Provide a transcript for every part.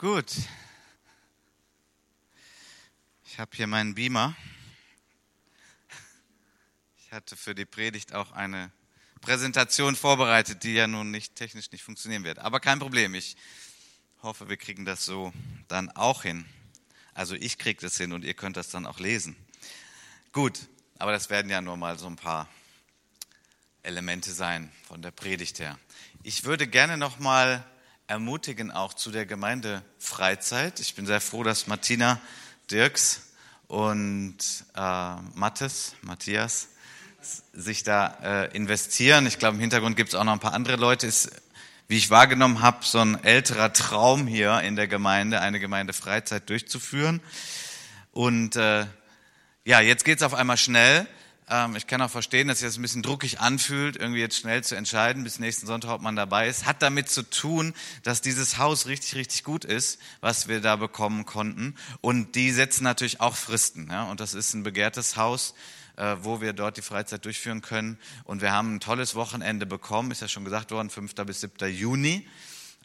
Gut. Ich habe hier meinen Beamer. Ich hatte für die Predigt auch eine Präsentation vorbereitet, die ja nun nicht technisch nicht funktionieren wird. Aber kein Problem. Ich hoffe, wir kriegen das so dann auch hin. Also ich kriege das hin und ihr könnt das dann auch lesen. Gut, aber das werden ja nur mal so ein paar Elemente sein von der Predigt her. Ich würde gerne noch mal ermutigen auch zu der Gemeindefreizeit. Ich bin sehr froh, dass Martina Dirks und äh, Mattes, Matthias, sich da äh, investieren. Ich glaube, im Hintergrund gibt es auch noch ein paar andere Leute. Ist, wie ich wahrgenommen habe, so ein älterer Traum hier in der Gemeinde, eine Gemeindefreizeit durchzuführen. Und äh, ja, jetzt geht es auf einmal schnell. Ähm, ich kann auch verstehen, dass sich das ein bisschen druckig anfühlt, irgendwie jetzt schnell zu entscheiden, bis nächsten Sonntag, ob man dabei ist. Hat damit zu tun, dass dieses Haus richtig, richtig gut ist, was wir da bekommen konnten. Und die setzen natürlich auch Fristen. Ja? Und das ist ein begehrtes Haus äh, wo wir dort die Freizeit durchführen können. Und wir haben ein tolles Wochenende bekommen, ist ja schon gesagt worden, 5. bis 7. Juni.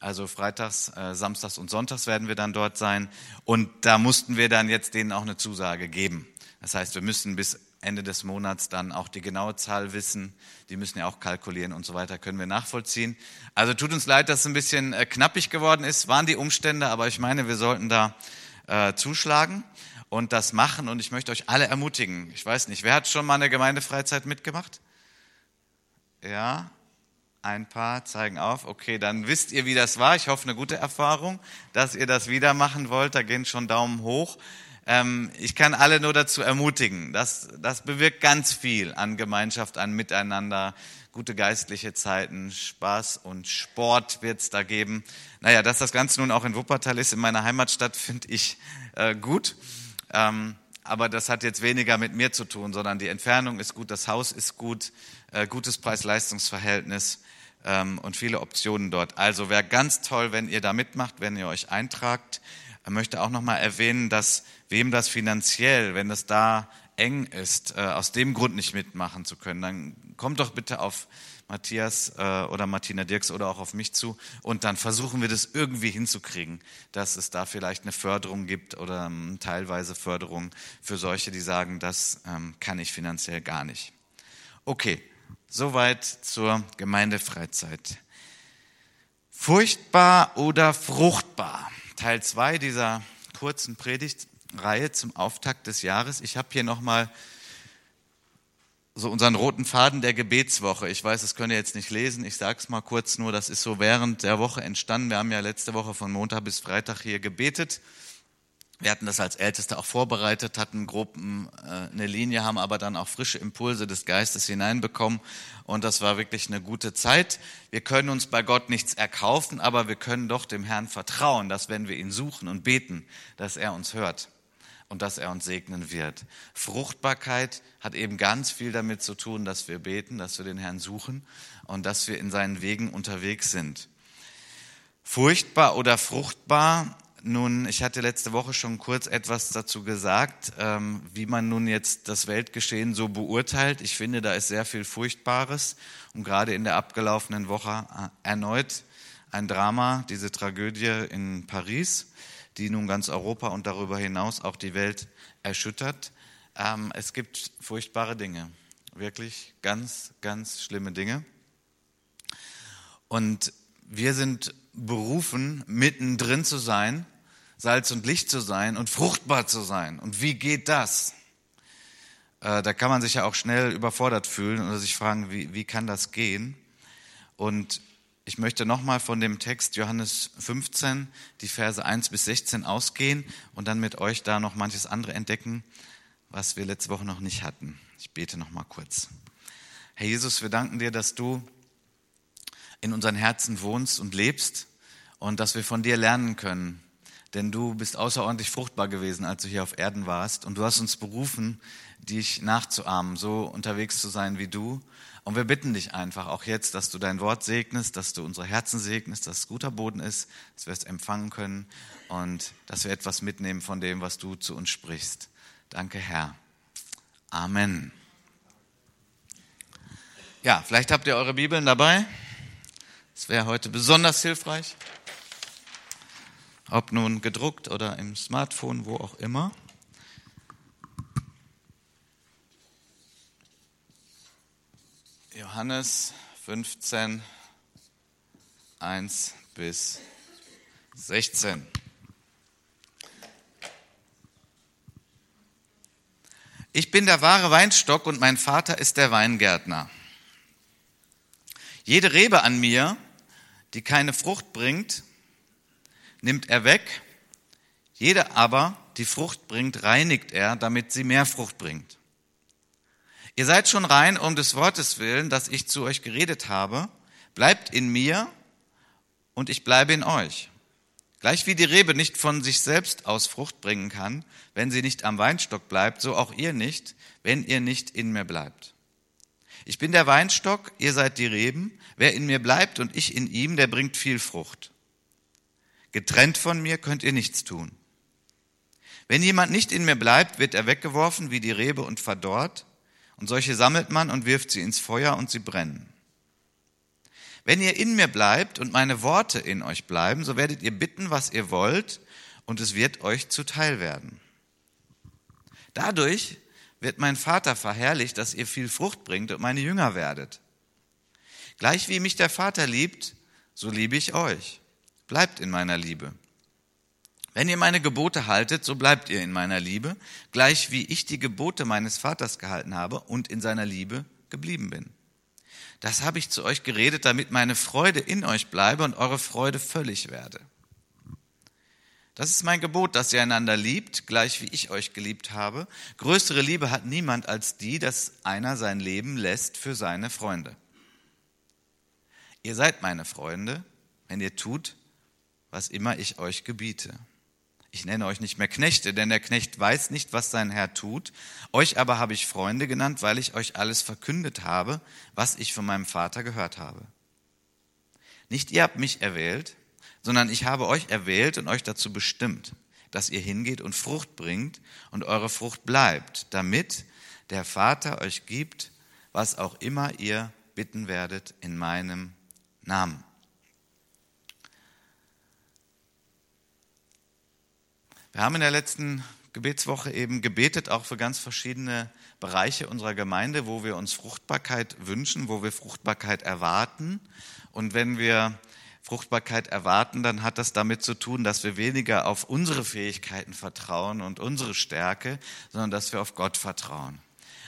Also freitags, äh, samstags und sonntags werden wir dann dort sein. Und da mussten wir dann jetzt denen auch eine Zusage geben. Das heißt, wir müssen bis Ende des Monats dann auch die genaue Zahl wissen. Die müssen ja auch kalkulieren und so weiter, können wir nachvollziehen. Also tut uns leid, dass es ein bisschen äh, knappig geworden ist, waren die Umstände, aber ich meine, wir sollten da äh, zuschlagen und das machen und ich möchte euch alle ermutigen. Ich weiß nicht, wer hat schon mal eine Gemeindefreizeit mitgemacht? Ja, ein paar zeigen auf. Okay, dann wisst ihr, wie das war. Ich hoffe, eine gute Erfahrung, dass ihr das wieder machen wollt. Da gehen schon Daumen hoch. Ähm, ich kann alle nur dazu ermutigen. Das, das bewirkt ganz viel an Gemeinschaft, an Miteinander, gute geistliche Zeiten, Spaß und Sport wird es da geben. Naja, dass das Ganze nun auch in Wuppertal ist, in meiner Heimatstadt, finde ich äh, gut. Ähm, aber das hat jetzt weniger mit mir zu tun, sondern die Entfernung ist gut, das Haus ist gut, äh, gutes Preis-Leistungs-Verhältnis ähm, und viele Optionen dort. Also wäre ganz toll, wenn ihr da mitmacht, wenn ihr euch eintragt. Ich möchte auch nochmal erwähnen, dass wem das finanziell, wenn es da eng ist, äh, aus dem Grund nicht mitmachen zu können, dann kommt doch bitte auf Matthias äh, oder Martina Dirks oder auch auf mich zu und dann versuchen wir das irgendwie hinzukriegen, dass es da vielleicht eine Förderung gibt oder ähm, teilweise Förderung für solche, die sagen, das ähm, kann ich finanziell gar nicht. Okay, soweit zur Gemeindefreizeit. Furchtbar oder fruchtbar? Teil 2 dieser kurzen Predigtreihe zum Auftakt des Jahres. Ich habe hier nochmal so unseren roten Faden der Gebetswoche. Ich weiß, das könnt ihr jetzt nicht lesen. Ich sage es mal kurz nur. Das ist so während der Woche entstanden. Wir haben ja letzte Woche von Montag bis Freitag hier gebetet. Wir hatten das als Älteste auch vorbereitet, hatten grob äh, eine Linie, haben aber dann auch frische Impulse des Geistes hineinbekommen. Und das war wirklich eine gute Zeit. Wir können uns bei Gott nichts erkaufen, aber wir können doch dem Herrn vertrauen, dass wenn wir ihn suchen und beten, dass er uns hört und dass er uns segnen wird. Fruchtbarkeit hat eben ganz viel damit zu tun, dass wir beten, dass wir den Herrn suchen und dass wir in seinen Wegen unterwegs sind. Furchtbar oder fruchtbar nun, ich hatte letzte Woche schon kurz etwas dazu gesagt, ähm, wie man nun jetzt das Weltgeschehen so beurteilt. Ich finde, da ist sehr viel Furchtbares und gerade in der abgelaufenen Woche äh, erneut ein Drama, diese Tragödie in Paris, die nun ganz Europa und darüber hinaus auch die Welt erschüttert. Ähm, es gibt furchtbare Dinge, wirklich ganz, ganz schlimme Dinge. Und wir sind berufen, mittendrin zu sein Salz und Licht zu sein und fruchtbar zu sein. Und wie geht das? Äh, da kann man sich ja auch schnell überfordert fühlen oder sich fragen, wie, wie kann das gehen? Und ich möchte nochmal von dem Text Johannes 15, die Verse 1 bis 16 ausgehen und dann mit euch da noch manches andere entdecken, was wir letzte Woche noch nicht hatten. Ich bete nochmal kurz. Herr Jesus, wir danken dir, dass du in unseren Herzen wohnst und lebst und dass wir von dir lernen können, denn du bist außerordentlich fruchtbar gewesen, als du hier auf Erden warst. Und du hast uns berufen, dich nachzuahmen, so unterwegs zu sein wie du. Und wir bitten dich einfach auch jetzt, dass du dein Wort segnest, dass du unsere Herzen segnest, dass es guter Boden ist, dass wir es empfangen können und dass wir etwas mitnehmen von dem, was du zu uns sprichst. Danke, Herr. Amen. Ja, vielleicht habt ihr eure Bibeln dabei. Das wäre heute besonders hilfreich. Ob nun gedruckt oder im Smartphone, wo auch immer. Johannes 15, 1 bis 16. Ich bin der wahre Weinstock und mein Vater ist der Weingärtner. Jede Rebe an mir, die keine Frucht bringt, nimmt er weg. Jede aber, die Frucht bringt, reinigt er, damit sie mehr Frucht bringt. Ihr seid schon rein um des Wortes willen, das ich zu euch geredet habe. Bleibt in mir und ich bleibe in euch. Gleich wie die Rebe nicht von sich selbst aus Frucht bringen kann, wenn sie nicht am Weinstock bleibt, so auch ihr nicht, wenn ihr nicht in mir bleibt. Ich bin der Weinstock, ihr seid die Reben. Wer in mir bleibt und ich in ihm, der bringt viel Frucht. Getrennt von mir könnt ihr nichts tun. Wenn jemand nicht in mir bleibt, wird er weggeworfen wie die Rebe und verdorrt. Und solche sammelt man und wirft sie ins Feuer und sie brennen. Wenn ihr in mir bleibt und meine Worte in euch bleiben, so werdet ihr bitten, was ihr wollt, und es wird euch zuteil werden. Dadurch wird mein Vater verherrlicht, dass ihr viel Frucht bringt und meine Jünger werdet. Gleich wie mich der Vater liebt, so liebe ich euch. Bleibt in meiner Liebe. Wenn ihr meine Gebote haltet, so bleibt ihr in meiner Liebe, gleich wie ich die Gebote meines Vaters gehalten habe und in seiner Liebe geblieben bin. Das habe ich zu euch geredet, damit meine Freude in euch bleibe und eure Freude völlig werde. Das ist mein Gebot, dass ihr einander liebt, gleich wie ich euch geliebt habe. Größere Liebe hat niemand als die, dass einer sein Leben lässt für seine Freunde. Ihr seid meine Freunde, wenn ihr tut, was immer ich euch gebiete. Ich nenne euch nicht mehr Knechte, denn der Knecht weiß nicht, was sein Herr tut. Euch aber habe ich Freunde genannt, weil ich euch alles verkündet habe, was ich von meinem Vater gehört habe. Nicht ihr habt mich erwählt, sondern ich habe euch erwählt und euch dazu bestimmt, dass ihr hingeht und Frucht bringt und eure Frucht bleibt, damit der Vater euch gibt, was auch immer ihr bitten werdet in meinem Namen. Wir haben in der letzten Gebetswoche eben gebetet, auch für ganz verschiedene Bereiche unserer Gemeinde, wo wir uns Fruchtbarkeit wünschen, wo wir Fruchtbarkeit erwarten. Und wenn wir Fruchtbarkeit erwarten, dann hat das damit zu tun, dass wir weniger auf unsere Fähigkeiten vertrauen und unsere Stärke, sondern dass wir auf Gott vertrauen.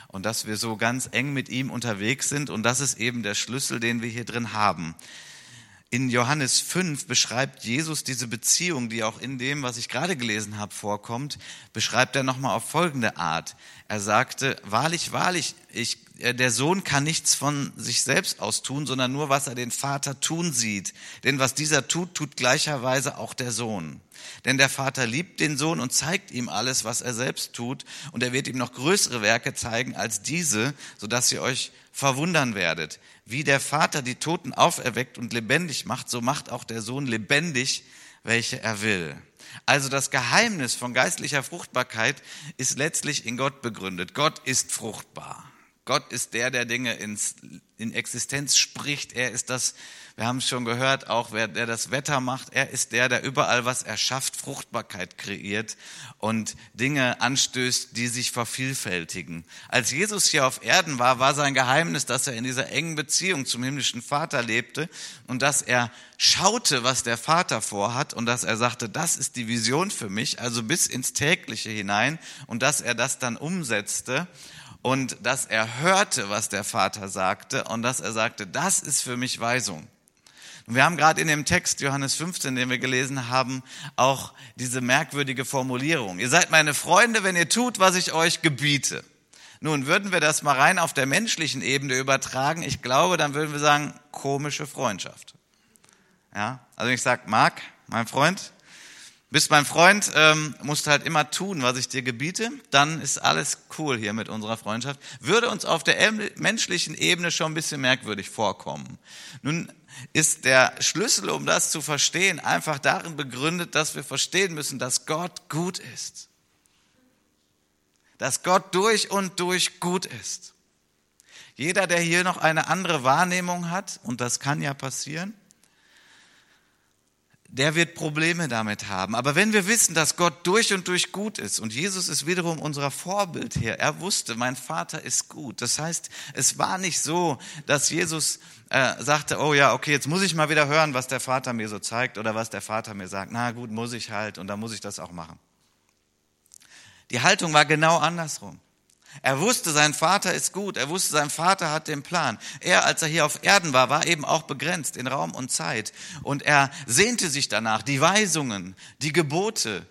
Und dass wir so ganz eng mit ihm unterwegs sind. Und das ist eben der Schlüssel, den wir hier drin haben. In Johannes 5 beschreibt Jesus diese Beziehung, die auch in dem, was ich gerade gelesen habe, vorkommt, beschreibt er nochmal auf folgende Art. Er sagte, wahrlich, wahrlich, ich, der Sohn kann nichts von sich selbst aus tun, sondern nur, was er den Vater tun sieht. Denn was dieser tut, tut gleicherweise auch der Sohn. Denn der Vater liebt den Sohn und zeigt ihm alles, was er selbst tut. Und er wird ihm noch größere Werke zeigen als diese, sodass ihr euch verwundern werdet. Wie der Vater die Toten auferweckt und lebendig macht, so macht auch der Sohn lebendig, welche er will. Also das Geheimnis von geistlicher Fruchtbarkeit ist letztlich in Gott begründet. Gott ist fruchtbar. Gott ist der, der Dinge ins, in Existenz spricht. Er ist das, wir haben es schon gehört, auch wer, der das Wetter macht. Er ist der, der überall was erschafft, Fruchtbarkeit kreiert und Dinge anstößt, die sich vervielfältigen. Als Jesus hier auf Erden war, war sein Geheimnis, dass er in dieser engen Beziehung zum himmlischen Vater lebte und dass er schaute, was der Vater vorhat und dass er sagte, das ist die Vision für mich, also bis ins tägliche hinein und dass er das dann umsetzte und dass er hörte, was der Vater sagte und dass er sagte, das ist für mich Weisung. Wir haben gerade in dem Text Johannes 15, den wir gelesen haben, auch diese merkwürdige Formulierung. Ihr seid meine Freunde, wenn ihr tut, was ich euch gebiete. Nun, würden wir das mal rein auf der menschlichen Ebene übertragen, ich glaube, dann würden wir sagen, komische Freundschaft. Ja, also ich sag, Marc, mein Freund, bist mein Freund, ähm, musst halt immer tun, was ich dir gebiete, dann ist alles cool hier mit unserer Freundschaft. Würde uns auf der menschlichen Ebene schon ein bisschen merkwürdig vorkommen. Nun ist der Schlüssel, um das zu verstehen, einfach darin begründet, dass wir verstehen müssen, dass Gott gut ist. Dass Gott durch und durch gut ist. Jeder, der hier noch eine andere Wahrnehmung hat, und das kann ja passieren, der wird Probleme damit haben. Aber wenn wir wissen, dass Gott durch und durch gut ist und Jesus ist wiederum unser Vorbild hier, er wusste, mein Vater ist gut. Das heißt, es war nicht so, dass Jesus äh, sagte, oh ja, okay, jetzt muss ich mal wieder hören, was der Vater mir so zeigt oder was der Vater mir sagt. Na gut, muss ich halt und dann muss ich das auch machen. Die Haltung war genau andersrum. Er wusste, sein Vater ist gut. Er wusste, sein Vater hat den Plan. Er, als er hier auf Erden war, war eben auch begrenzt in Raum und Zeit. Und er sehnte sich danach, die Weisungen, die Gebote,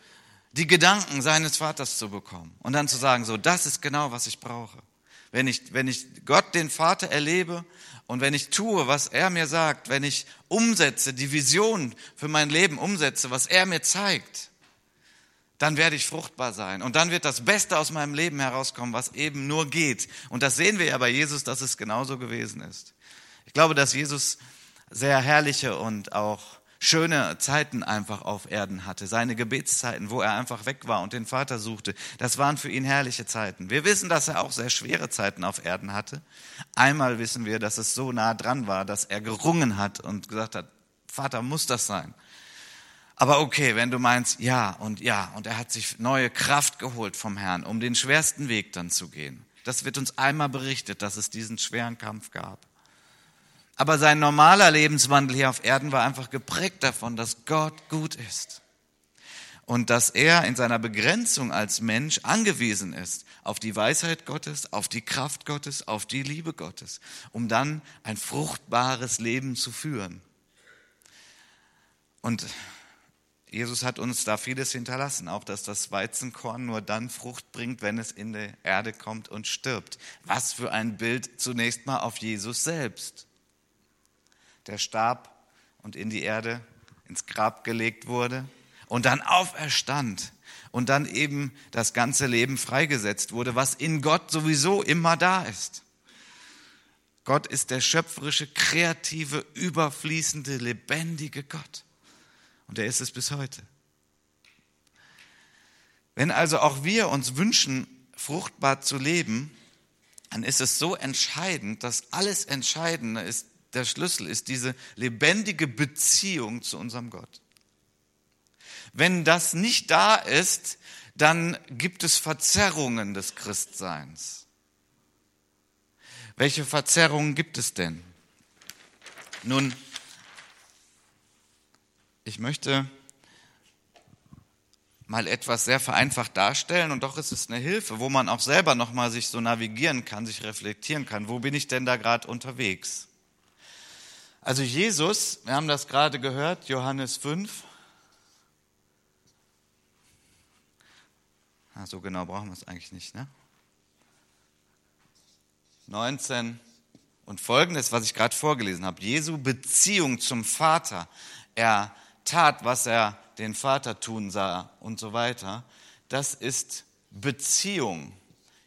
die Gedanken seines Vaters zu bekommen. Und dann zu sagen, so, das ist genau, was ich brauche. Wenn ich, wenn ich Gott, den Vater, erlebe und wenn ich tue, was er mir sagt, wenn ich umsetze, die Vision für mein Leben umsetze, was er mir zeigt, dann werde ich fruchtbar sein. Und dann wird das Beste aus meinem Leben herauskommen, was eben nur geht. Und das sehen wir ja bei Jesus, dass es genauso gewesen ist. Ich glaube, dass Jesus sehr herrliche und auch schöne Zeiten einfach auf Erden hatte. Seine Gebetszeiten, wo er einfach weg war und den Vater suchte, das waren für ihn herrliche Zeiten. Wir wissen, dass er auch sehr schwere Zeiten auf Erden hatte. Einmal wissen wir, dass es so nah dran war, dass er gerungen hat und gesagt hat, Vater, muss das sein? Aber okay, wenn du meinst, ja und ja, und er hat sich neue Kraft geholt vom Herrn, um den schwersten Weg dann zu gehen. Das wird uns einmal berichtet, dass es diesen schweren Kampf gab. Aber sein normaler Lebenswandel hier auf Erden war einfach geprägt davon, dass Gott gut ist. Und dass er in seiner Begrenzung als Mensch angewiesen ist auf die Weisheit Gottes, auf die Kraft Gottes, auf die Liebe Gottes, um dann ein fruchtbares Leben zu führen. Und Jesus hat uns da vieles hinterlassen, auch dass das Weizenkorn nur dann Frucht bringt, wenn es in die Erde kommt und stirbt. Was für ein Bild zunächst mal auf Jesus selbst. Der starb und in die Erde, ins Grab gelegt wurde und dann auferstand und dann eben das ganze Leben freigesetzt wurde, was in Gott sowieso immer da ist. Gott ist der schöpferische, kreative, überfließende, lebendige Gott. Und er ist es bis heute. Wenn also auch wir uns wünschen, fruchtbar zu leben, dann ist es so entscheidend, dass alles Entscheidende ist, der Schlüssel ist diese lebendige Beziehung zu unserem Gott. Wenn das nicht da ist, dann gibt es Verzerrungen des Christseins. Welche Verzerrungen gibt es denn? Nun, ich möchte mal etwas sehr vereinfacht darstellen und doch ist es eine Hilfe, wo man auch selber noch mal sich so navigieren kann, sich reflektieren kann. Wo bin ich denn da gerade unterwegs? Also Jesus, wir haben das gerade gehört, Johannes 5. Ah, so genau brauchen wir es eigentlich nicht, ne? 19 und folgendes, was ich gerade vorgelesen habe. Jesu Beziehung zum Vater. Er tat, was er den Vater tun sah und so weiter, das ist Beziehung.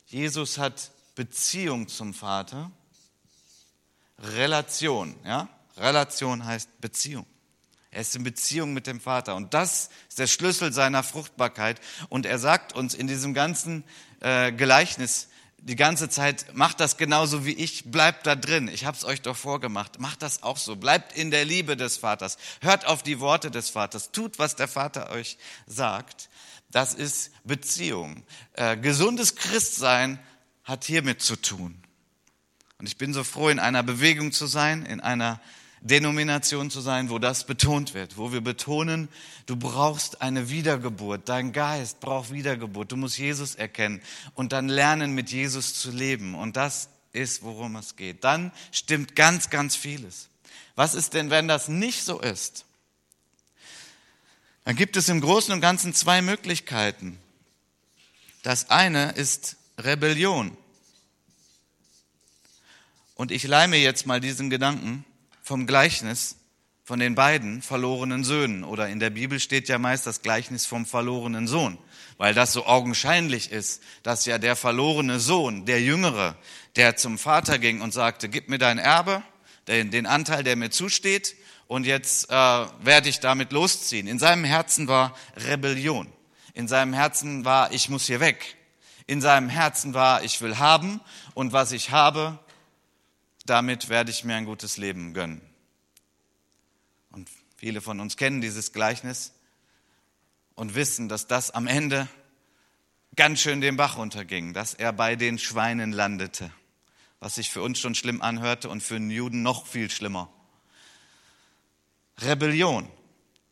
Jesus hat Beziehung zum Vater. Relation, ja? Relation heißt Beziehung. Er ist in Beziehung mit dem Vater. Und das ist der Schlüssel seiner Fruchtbarkeit. Und er sagt uns in diesem ganzen äh, Gleichnis, die ganze Zeit, macht das genauso wie ich, bleibt da drin. Ich habe es euch doch vorgemacht. Macht das auch so. Bleibt in der Liebe des Vaters. Hört auf die Worte des Vaters. Tut, was der Vater euch sagt. Das ist Beziehung. Äh, gesundes Christsein hat hiermit zu tun. Und ich bin so froh, in einer Bewegung zu sein, in einer Denomination zu sein, wo das betont wird, wo wir betonen, du brauchst eine Wiedergeburt, dein Geist braucht Wiedergeburt, du musst Jesus erkennen und dann lernen, mit Jesus zu leben. Und das ist, worum es geht. Dann stimmt ganz, ganz vieles. Was ist denn, wenn das nicht so ist? Dann gibt es im Großen und Ganzen zwei Möglichkeiten. Das eine ist Rebellion. Und ich leime jetzt mal diesen Gedanken vom Gleichnis von den beiden verlorenen Söhnen. Oder in der Bibel steht ja meist das Gleichnis vom verlorenen Sohn, weil das so augenscheinlich ist, dass ja der verlorene Sohn, der Jüngere, der zum Vater ging und sagte, gib mir dein Erbe, den, den Anteil, der mir zusteht, und jetzt äh, werde ich damit losziehen. In seinem Herzen war Rebellion. In seinem Herzen war, ich muss hier weg. In seinem Herzen war, ich will haben und was ich habe, damit werde ich mir ein gutes Leben gönnen. Und Viele von uns kennen dieses Gleichnis und wissen, dass das am Ende ganz schön den Bach runterging, dass er bei den Schweinen landete, was sich für uns schon schlimm anhörte und für einen Juden noch viel schlimmer. Rebellion.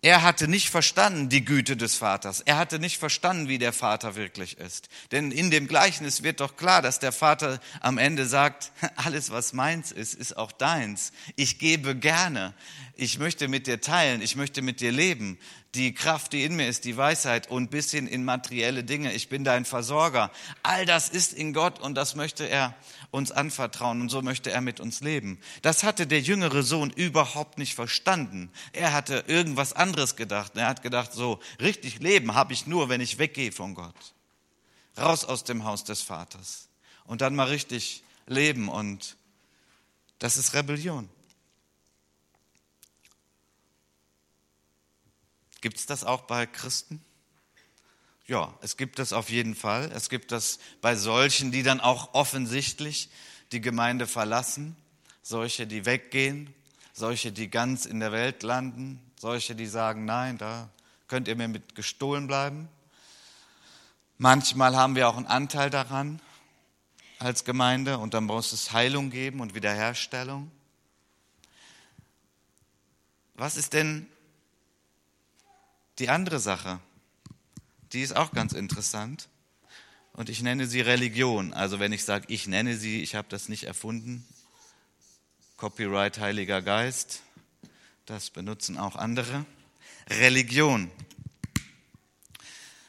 Er hatte nicht verstanden die Güte des Vaters. Er hatte nicht verstanden, wie der Vater wirklich ist. Denn in dem Gleichnis wird doch klar, dass der Vater am Ende sagt, alles was meins ist, ist auch deins. Ich gebe gerne. Ich möchte mit dir teilen. Ich möchte mit dir leben die Kraft, die in mir ist, die Weisheit und bis hin in materielle Dinge. Ich bin dein Versorger. All das ist in Gott und das möchte er uns anvertrauen und so möchte er mit uns leben. Das hatte der jüngere Sohn überhaupt nicht verstanden. Er hatte irgendwas anderes gedacht. Er hat gedacht, so richtig leben habe ich nur, wenn ich weggehe von Gott. Raus aus dem Haus des Vaters. Und dann mal richtig leben und das ist Rebellion. Gibt es das auch bei Christen? Ja, es gibt es auf jeden Fall. Es gibt das bei solchen, die dann auch offensichtlich die Gemeinde verlassen, solche, die weggehen, solche, die ganz in der Welt landen, solche, die sagen, nein, da könnt ihr mir mit gestohlen bleiben. Manchmal haben wir auch einen Anteil daran als Gemeinde und dann muss es Heilung geben und Wiederherstellung. Was ist denn die andere Sache, die ist auch ganz interessant. Und ich nenne sie Religion. Also wenn ich sage, ich nenne sie, ich habe das nicht erfunden. Copyright Heiliger Geist, das benutzen auch andere. Religion.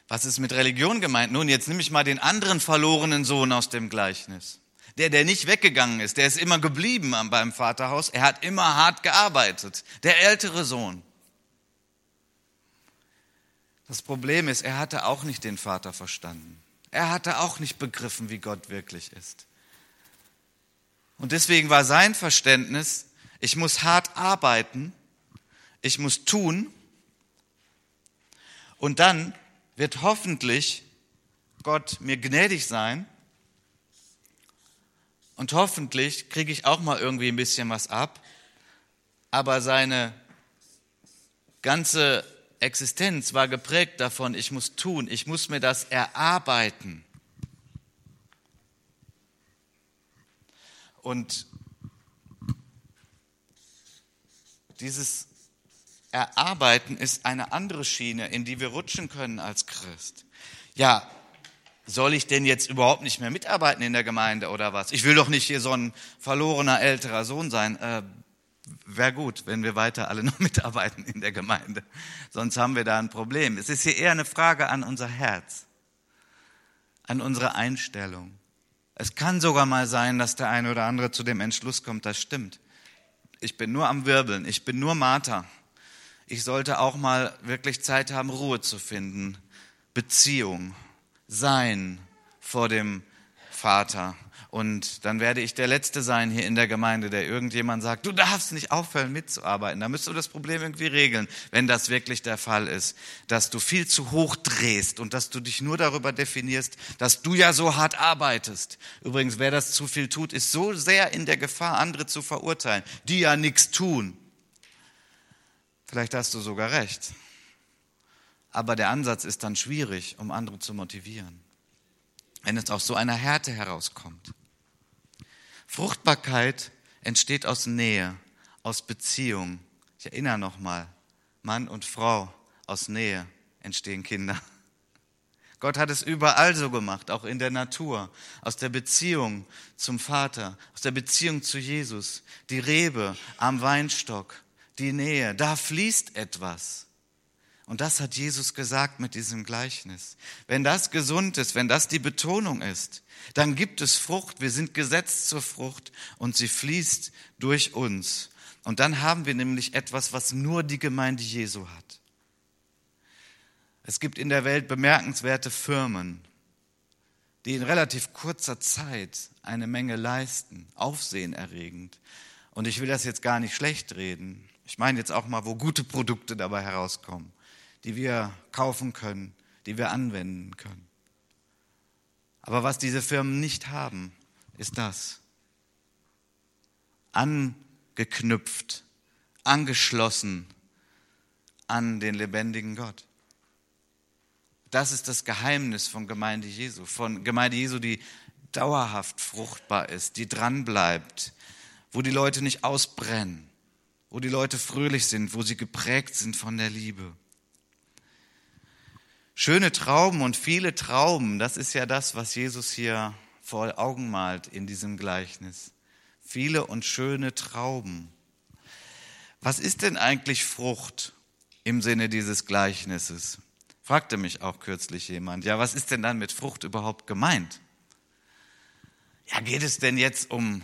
Was ist mit Religion gemeint? Nun, jetzt nehme ich mal den anderen verlorenen Sohn aus dem Gleichnis. Der, der nicht weggegangen ist, der ist immer geblieben beim Vaterhaus. Er hat immer hart gearbeitet. Der ältere Sohn. Das Problem ist, er hatte auch nicht den Vater verstanden. Er hatte auch nicht begriffen, wie Gott wirklich ist. Und deswegen war sein Verständnis, ich muss hart arbeiten, ich muss tun und dann wird hoffentlich Gott mir gnädig sein und hoffentlich kriege ich auch mal irgendwie ein bisschen was ab, aber seine ganze Existenz war geprägt davon, ich muss tun, ich muss mir das erarbeiten. Und dieses Erarbeiten ist eine andere Schiene, in die wir rutschen können als Christ. Ja, soll ich denn jetzt überhaupt nicht mehr mitarbeiten in der Gemeinde oder was? Ich will doch nicht hier so ein verlorener älterer Sohn sein. Äh, wäre gut, wenn wir weiter alle noch mitarbeiten in der Gemeinde. Sonst haben wir da ein Problem. Es ist hier eher eine Frage an unser Herz, an unsere Einstellung. Es kann sogar mal sein, dass der eine oder andere zu dem Entschluss kommt, das stimmt. Ich bin nur am Wirbeln, ich bin nur Martha. Ich sollte auch mal wirklich Zeit haben, Ruhe zu finden, Beziehung, Sein vor dem Vater und dann werde ich der Letzte sein hier in der Gemeinde, der irgendjemand sagt, du darfst nicht aufhören mitzuarbeiten. Da müsst du das Problem irgendwie regeln, wenn das wirklich der Fall ist, dass du viel zu hoch drehst und dass du dich nur darüber definierst, dass du ja so hart arbeitest. Übrigens, wer das zu viel tut, ist so sehr in der Gefahr, andere zu verurteilen, die ja nichts tun. Vielleicht hast du sogar recht. Aber der Ansatz ist dann schwierig, um andere zu motivieren wenn es aus so einer Härte herauskommt. Fruchtbarkeit entsteht aus Nähe, aus Beziehung. Ich erinnere nochmal, Mann und Frau aus Nähe entstehen Kinder. Gott hat es überall so gemacht, auch in der Natur, aus der Beziehung zum Vater, aus der Beziehung zu Jesus, die Rebe am Weinstock, die Nähe, da fließt etwas. Und das hat Jesus gesagt mit diesem Gleichnis. Wenn das gesund ist, wenn das die Betonung ist, dann gibt es Frucht. Wir sind gesetzt zur Frucht und sie fließt durch uns. Und dann haben wir nämlich etwas, was nur die Gemeinde Jesu hat. Es gibt in der Welt bemerkenswerte Firmen, die in relativ kurzer Zeit eine Menge leisten, aufsehenerregend. Und ich will das jetzt gar nicht schlecht reden. Ich meine jetzt auch mal, wo gute Produkte dabei herauskommen die wir kaufen können, die wir anwenden können. Aber was diese Firmen nicht haben, ist das. Angeknüpft, angeschlossen an den lebendigen Gott. Das ist das Geheimnis von Gemeinde Jesu, von Gemeinde Jesu, die dauerhaft fruchtbar ist, die dranbleibt, wo die Leute nicht ausbrennen, wo die Leute fröhlich sind, wo sie geprägt sind von der Liebe. Schöne Trauben und viele Trauben, das ist ja das, was Jesus hier vor Augen malt in diesem Gleichnis. Viele und schöne Trauben. Was ist denn eigentlich Frucht im Sinne dieses Gleichnisses? Fragte mich auch kürzlich jemand. Ja, was ist denn dann mit Frucht überhaupt gemeint? Ja, geht es denn jetzt um,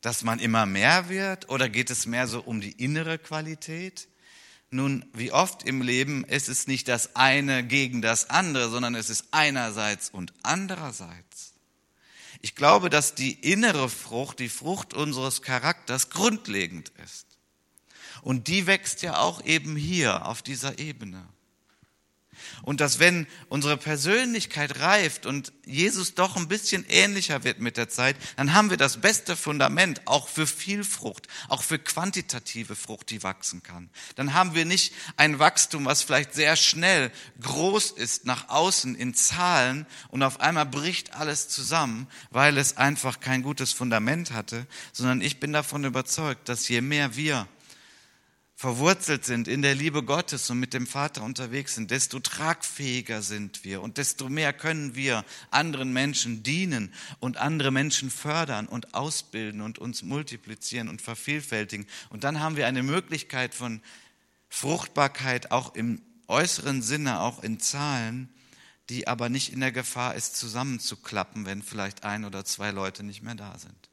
dass man immer mehr wird oder geht es mehr so um die innere Qualität? Nun, wie oft im Leben ist es nicht das eine gegen das andere, sondern es ist einerseits und andererseits. Ich glaube, dass die innere Frucht, die Frucht unseres Charakters grundlegend ist. Und die wächst ja auch eben hier auf dieser Ebene. Und dass wenn unsere Persönlichkeit reift und Jesus doch ein bisschen ähnlicher wird mit der Zeit, dann haben wir das beste Fundament auch für viel Frucht, auch für quantitative Frucht, die wachsen kann. Dann haben wir nicht ein Wachstum, was vielleicht sehr schnell groß ist nach außen in Zahlen und auf einmal bricht alles zusammen, weil es einfach kein gutes Fundament hatte, sondern ich bin davon überzeugt, dass je mehr wir verwurzelt sind in der Liebe Gottes und mit dem Vater unterwegs sind, desto tragfähiger sind wir und desto mehr können wir anderen Menschen dienen und andere Menschen fördern und ausbilden und uns multiplizieren und vervielfältigen. Und dann haben wir eine Möglichkeit von Fruchtbarkeit auch im äußeren Sinne, auch in Zahlen, die aber nicht in der Gefahr ist, zusammenzuklappen, wenn vielleicht ein oder zwei Leute nicht mehr da sind.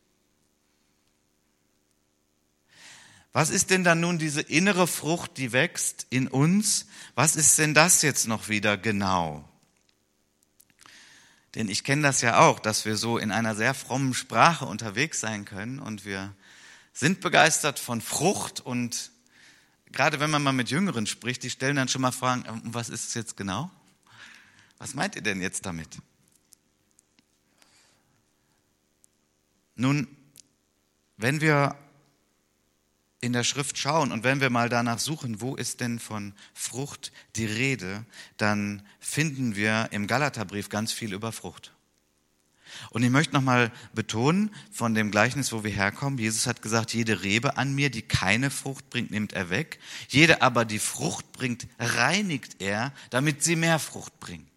Was ist denn dann nun diese innere Frucht, die wächst in uns? Was ist denn das jetzt noch wieder genau? Denn ich kenne das ja auch, dass wir so in einer sehr frommen Sprache unterwegs sein können und wir sind begeistert von Frucht und gerade wenn man mal mit Jüngeren spricht, die stellen dann schon mal Fragen, ähm, was ist es jetzt genau? Was meint ihr denn jetzt damit? Nun, wenn wir in der Schrift schauen und wenn wir mal danach suchen, wo ist denn von Frucht die Rede, dann finden wir im Galaterbrief ganz viel über Frucht. Und ich möchte nochmal betonen von dem Gleichnis, wo wir herkommen. Jesus hat gesagt, jede Rebe an mir, die keine Frucht bringt, nimmt er weg. Jede aber, die Frucht bringt, reinigt er, damit sie mehr Frucht bringt.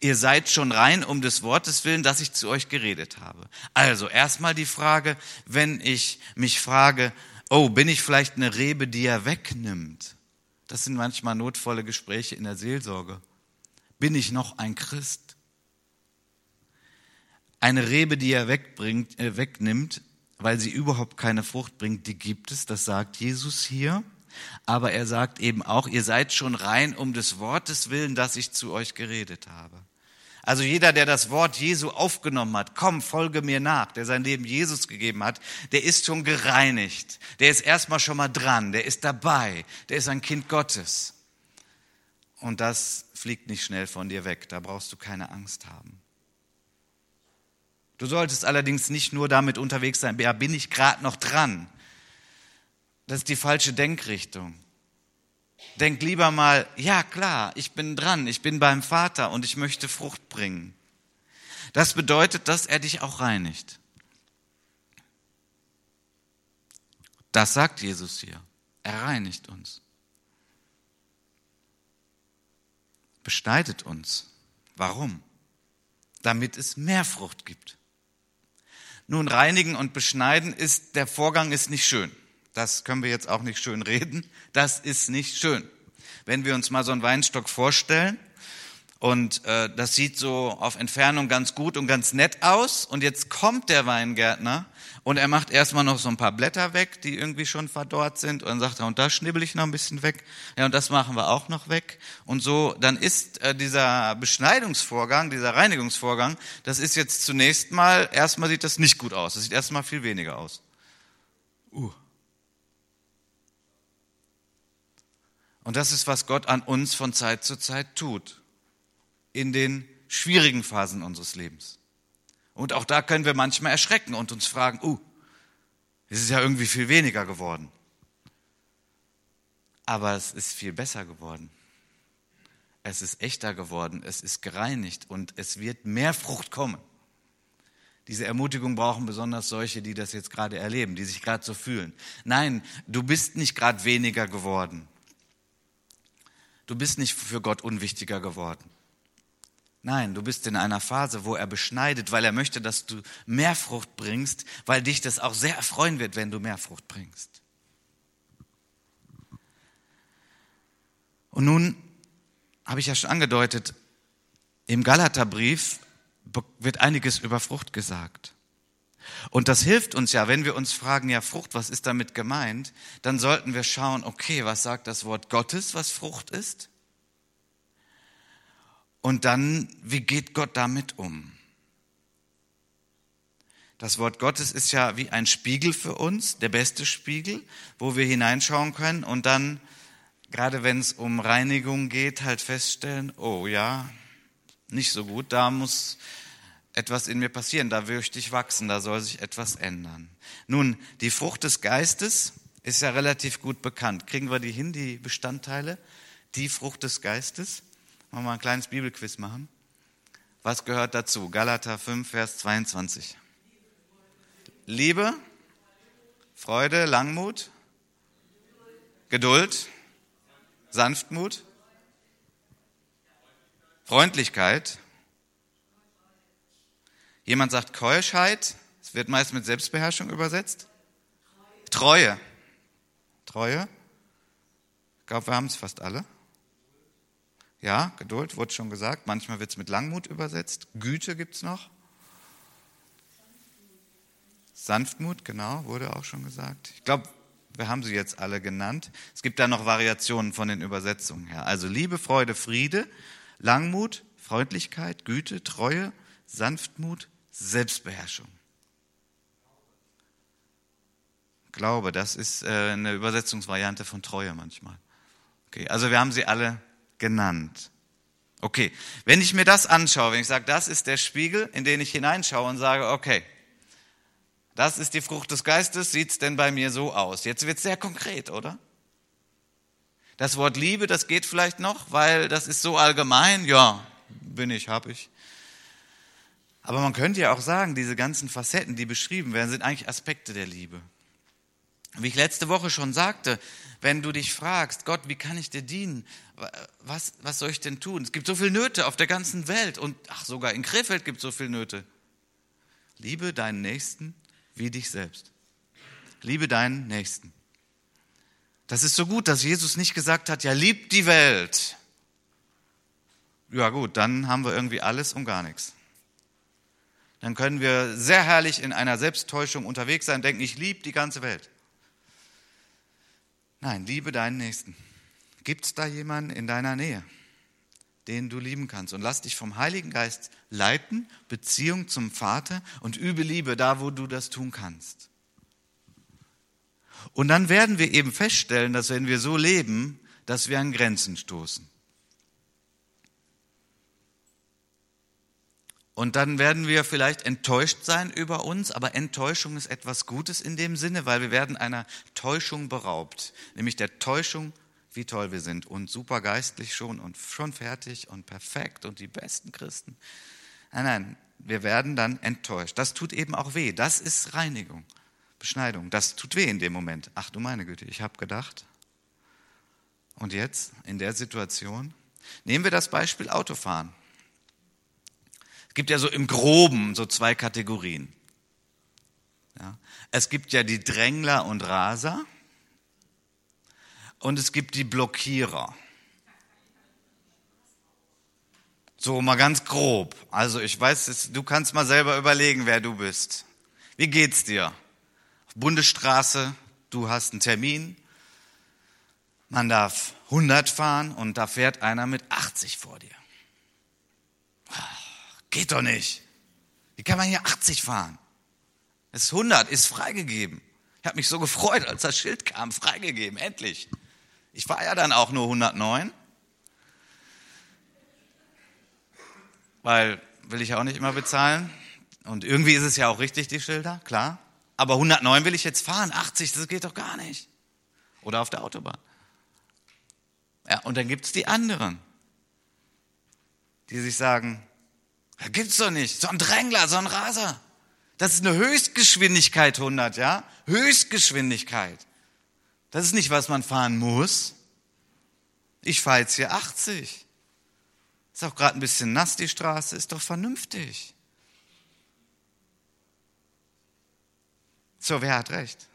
Ihr seid schon rein um des Wortes willen, dass ich zu euch geredet habe. Also erstmal die Frage, wenn ich mich frage, oh, bin ich vielleicht eine Rebe, die er wegnimmt? Das sind manchmal notvolle Gespräche in der Seelsorge. Bin ich noch ein Christ? Eine Rebe, die er wegbringt, äh, wegnimmt, weil sie überhaupt keine Frucht bringt, die gibt es, das sagt Jesus hier. Aber er sagt eben auch, ihr seid schon rein um des Wortes willen, dass ich zu euch geredet habe. Also jeder, der das Wort Jesu aufgenommen hat, komm, folge mir nach, der sein Leben Jesus gegeben hat, der ist schon gereinigt. Der ist erstmal schon mal dran, der ist dabei, der ist ein Kind Gottes. Und das fliegt nicht schnell von dir weg, da brauchst du keine Angst haben. Du solltest allerdings nicht nur damit unterwegs sein, ja, bin ich gerade noch dran. Das ist die falsche Denkrichtung. Denk lieber mal, ja klar, ich bin dran, ich bin beim Vater und ich möchte Frucht bringen. Das bedeutet, dass er dich auch reinigt. Das sagt Jesus hier. Er reinigt uns. Beschneidet uns. Warum? Damit es mehr Frucht gibt. Nun, reinigen und beschneiden ist, der Vorgang ist nicht schön. Das können wir jetzt auch nicht schön reden. Das ist nicht schön. Wenn wir uns mal so einen Weinstock vorstellen und äh, das sieht so auf Entfernung ganz gut und ganz nett aus und jetzt kommt der Weingärtner und er macht erstmal noch so ein paar Blätter weg, die irgendwie schon verdorrt sind und dann sagt er, und da schnibbel ich noch ein bisschen weg. Ja, und das machen wir auch noch weg. Und so, dann ist äh, dieser Beschneidungsvorgang, dieser Reinigungsvorgang, das ist jetzt zunächst mal, erstmal sieht das nicht gut aus. Das sieht erstmal viel weniger aus. Uh. Und das ist, was Gott an uns von Zeit zu Zeit tut. In den schwierigen Phasen unseres Lebens. Und auch da können wir manchmal erschrecken und uns fragen, uh, es ist ja irgendwie viel weniger geworden. Aber es ist viel besser geworden. Es ist echter geworden, es ist gereinigt und es wird mehr Frucht kommen. Diese Ermutigung brauchen besonders solche, die das jetzt gerade erleben, die sich gerade so fühlen. Nein, du bist nicht gerade weniger geworden. Du bist nicht für Gott unwichtiger geworden. Nein, du bist in einer Phase, wo er beschneidet, weil er möchte, dass du mehr Frucht bringst, weil dich das auch sehr erfreuen wird, wenn du mehr Frucht bringst. Und nun habe ich ja schon angedeutet, im Galaterbrief wird einiges über Frucht gesagt. Und das hilft uns ja, wenn wir uns fragen, ja, Frucht, was ist damit gemeint? Dann sollten wir schauen, okay, was sagt das Wort Gottes, was Frucht ist? Und dann, wie geht Gott damit um? Das Wort Gottes ist ja wie ein Spiegel für uns, der beste Spiegel, wo wir hineinschauen können und dann, gerade wenn es um Reinigung geht, halt feststellen, oh ja, nicht so gut, da muss etwas in mir passieren, da möchte ich wachsen, da soll sich etwas ändern. Nun, die Frucht des Geistes ist ja relativ gut bekannt. Kriegen wir die hin, die Bestandteile? Die Frucht des Geistes? Wollen wir mal ein kleines Bibelquiz machen? Was gehört dazu? Galater 5, Vers 22. Liebe, Freude, Langmut, Geduld, Sanftmut, Freundlichkeit, Jemand sagt Keuschheit, es wird meist mit Selbstbeherrschung übersetzt. Treue. Treue. Ich glaube, wir haben es fast alle. Ja, Geduld wurde schon gesagt. Manchmal wird es mit Langmut übersetzt. Güte gibt es noch. Sanftmut, genau, wurde auch schon gesagt. Ich glaube, wir haben sie jetzt alle genannt. Es gibt da noch Variationen von den Übersetzungen her. Also Liebe, Freude, Friede, Langmut, Freundlichkeit, Güte, Treue, Sanftmut, Selbstbeherrschung. Glaube, das ist äh, eine Übersetzungsvariante von Treue manchmal. Okay, also wir haben sie alle genannt. Okay, wenn ich mir das anschaue, wenn ich sage, das ist der Spiegel, in den ich hineinschaue und sage, okay, das ist die Frucht des Geistes, sieht es denn bei mir so aus? Jetzt wird es sehr konkret, oder? Das Wort Liebe, das geht vielleicht noch, weil das ist so allgemein, ja, bin ich, habe ich. Aber man könnte ja auch sagen, diese ganzen Facetten, die beschrieben werden, sind eigentlich Aspekte der Liebe. Wie ich letzte Woche schon sagte, wenn du dich fragst, Gott, wie kann ich dir dienen? Was, was soll ich denn tun? Es gibt so viele Nöte auf der ganzen Welt und ach, sogar in Krefeld gibt es so viele Nöte. Liebe deinen Nächsten wie dich selbst. Liebe deinen Nächsten. Das ist so gut, dass Jesus nicht gesagt hat, ja, liebt die Welt. Ja gut, dann haben wir irgendwie alles und gar nichts dann können wir sehr herrlich in einer Selbsttäuschung unterwegs sein, denken, ich liebe die ganze Welt. Nein, liebe deinen Nächsten. Gibt es da jemanden in deiner Nähe, den du lieben kannst? Und lass dich vom Heiligen Geist leiten, Beziehung zum Vater und übe Liebe da, wo du das tun kannst. Und dann werden wir eben feststellen, dass wenn wir so leben, dass wir an Grenzen stoßen. Und dann werden wir vielleicht enttäuscht sein über uns, aber Enttäuschung ist etwas Gutes in dem Sinne, weil wir werden einer Täuschung beraubt, nämlich der Täuschung, wie toll wir sind und super geistlich schon und schon fertig und perfekt und die besten Christen. Nein, nein, wir werden dann enttäuscht. Das tut eben auch weh. Das ist Reinigung, Beschneidung. Das tut weh in dem Moment. Ach du meine Güte, ich habe gedacht. Und jetzt in der Situation nehmen wir das Beispiel Autofahren gibt ja so im Groben so zwei Kategorien. Ja. Es gibt ja die Drängler und Raser und es gibt die Blockierer. So mal ganz grob. Also ich weiß, du kannst mal selber überlegen, wer du bist. Wie geht's dir? Auf Bundesstraße, du hast einen Termin. Man darf 100 fahren und da fährt einer mit 80 vor dir. Geht doch nicht. Wie kann man hier 80 fahren? Es ist 100, ist freigegeben. Ich habe mich so gefreut, als das Schild kam, freigegeben, endlich. Ich fahre ja dann auch nur 109. Weil will ich ja auch nicht immer bezahlen. Und irgendwie ist es ja auch richtig, die Schilder, klar. Aber 109 will ich jetzt fahren, 80, das geht doch gar nicht. Oder auf der Autobahn. Ja, und dann gibt es die anderen, die sich sagen, das gibt's doch nicht, so ein Drängler, so ein Raser. Das ist eine Höchstgeschwindigkeit 100, ja? Höchstgeschwindigkeit. Das ist nicht, was man fahren muss. Ich fahre jetzt hier 80. Ist auch gerade ein bisschen nass, die Straße, ist doch vernünftig. So, wer hat recht?